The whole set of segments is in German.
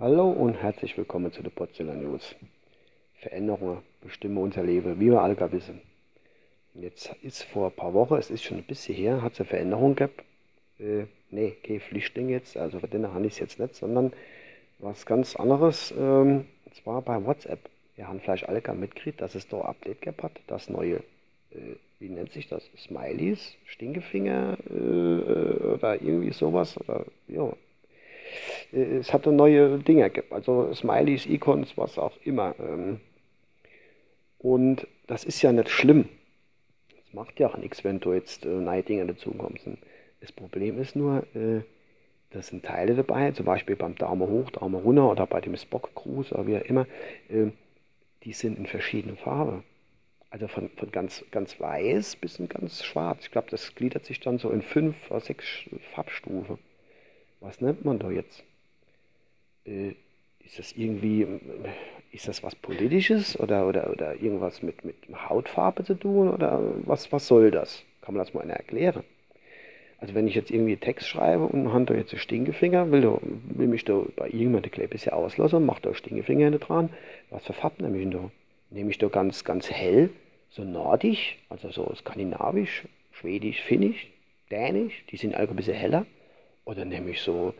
Hallo und herzlich willkommen zu der Potsdamer News. Veränderungen bestimmen unser Leben, wie wir alle gar wissen. Jetzt ist vor ein paar Wochen, es ist schon ein bisschen her, hat es eine Veränderung gehabt. Äh, nee, kein Flüchtling jetzt, also für den habe ich es jetzt nicht, sondern was ganz anderes. Ähm, und zwar bei WhatsApp. Wir haben vielleicht alle gar mitgekriegt, dass es da ein Update gehabt hat, das neue, äh, wie nennt sich das? Smileys, Stinkefinger äh, äh oder irgendwie sowas. Oder ja, es hatte neue Dinge gegeben, also Smileys, Icons, was auch immer. Ähm. Und das ist ja nicht schlimm. Das macht ja auch nichts, wenn du jetzt äh, neue Dinge dazukommst. Das Problem ist nur, äh, da sind Teile dabei, zum Beispiel beim Daumen hoch, Daumen runter oder bei dem Spock-Gruß oder wie auch immer, die sind in verschiedenen Farben. Also von, von ganz, ganz weiß bis in ganz schwarz. Ich glaube, das gliedert sich dann so in fünf oder sechs Farbstufen. Was nennt man da jetzt? Äh, ist das irgendwie, ist das was Politisches oder, oder, oder irgendwas mit, mit Hautfarbe zu tun oder was, was soll das? Kann man das mal erklären? Also wenn ich jetzt irgendwie Text schreibe und habe da jetzt einen Stinkefinger, will, da, will mich da bei irgendjemandem ein bisschen auslassen, mache da Stinkefinger hinten dran, was für Farben nehme ich da? Nehme ich da ganz, ganz hell, so nordisch, also so skandinavisch, schwedisch, finnisch, dänisch, die sind alle ein bisschen heller. Oder nehme ich so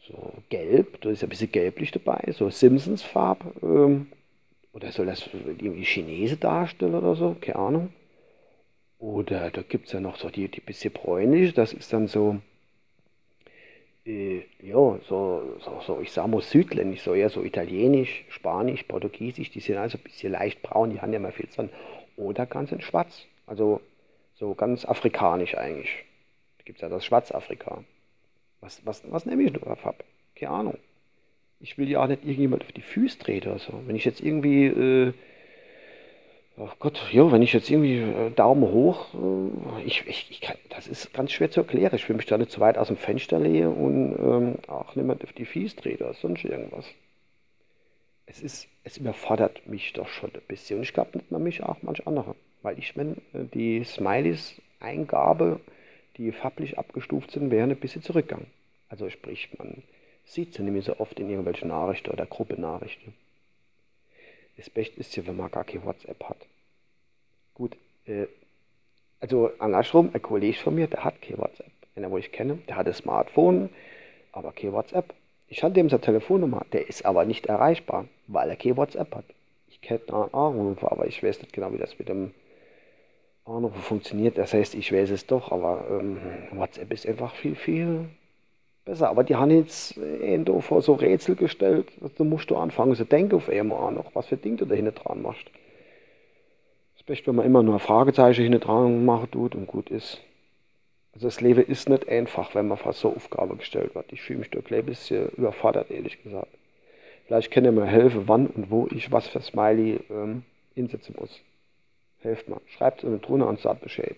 so gelb, da ist ein bisschen gelblich dabei, so Simpsons-Farb. Ähm, oder soll das irgendwie Chinese darstellen oder so? Keine Ahnung. Oder da gibt es ja noch so die, die bisschen bräunliche, das ist dann so, äh, ja, so, so, so, ich sag mal südländisch, so eher so italienisch, spanisch, portugiesisch, die sind also ein bisschen leicht braun, die haben ja mal viel Sonne. Oder ganz in schwarz, also so ganz afrikanisch eigentlich. Da gibt es ja das Schwarzafrika. Was, was, was nehme ich denn ab? Keine Ahnung. Ich will ja auch nicht irgendjemand auf die Füße treten oder so. Wenn ich jetzt irgendwie, äh, ach Gott, ja, wenn ich jetzt irgendwie äh, Daumen hoch, äh, ich, ich, ich kann, das ist ganz schwer zu erklären. Ich will mich da nicht zu weit aus dem Fenster lehnen und ähm, auch niemand auf die Füße treten oder sonst irgendwas. Es ist, es überfordert mich doch schon ein bisschen. Und ich glaube nicht mal mich, auch manch andere. Weil ich, wenn äh, die Smileys-Eingabe die farblich abgestuft sind, wären ein bisschen zurückgegangen. Also sprich, man sieht sie nämlich so oft in irgendwelchen Nachrichten oder Gruppenachrichten. Das Beste ist ja, wenn man gar kein WhatsApp hat. Gut, äh, also andersrum, ein Kollege von mir, der hat kein WhatsApp. Einer, wo ich kenne, der hat ein Smartphone, aber kein WhatsApp. Ich hatte ihm seine Telefonnummer, der ist aber nicht erreichbar, weil er kein WhatsApp hat. Ich kenne einen Anrufer, aber ich weiß nicht genau, wie das mit dem Anrufe funktioniert. Das heißt, ich weiß es doch, aber ähm, WhatsApp ist einfach viel, viel besser. Aber die haben jetzt äh, vor so Rätsel gestellt, du musst du anfangen zu denken auf einmal noch, was für Dinge du da hinten dran machst. Das Beste, wenn man immer nur Fragezeichen hinten dran machen tut und gut ist. Also das Leben ist nicht einfach, wenn man fast so Aufgabe gestellt wird. Ich fühle mich da ein bisschen überfordert, ehrlich gesagt. Vielleicht kann ihr mir helfen, wann und wo ich was für Smiley ähm, einsetzen muss. Helft mal. Schreibt es drunter und sagt Bescheid.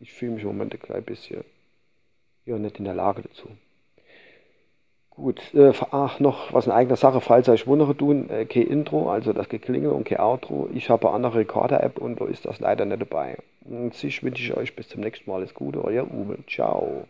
Ich fühle mich im Moment ein klein bisschen ja, nicht in der Lage dazu. Gut, äh, ach, noch was in eigener Sache, falls euch wundere tun, äh, kein Intro, also das Geklingel und kein Outro. Ich habe eine andere Recorder-App und da ist das leider nicht dabei. Und sich wünsche ich euch bis zum nächsten Mal alles Gute, euer Uwe. Ciao.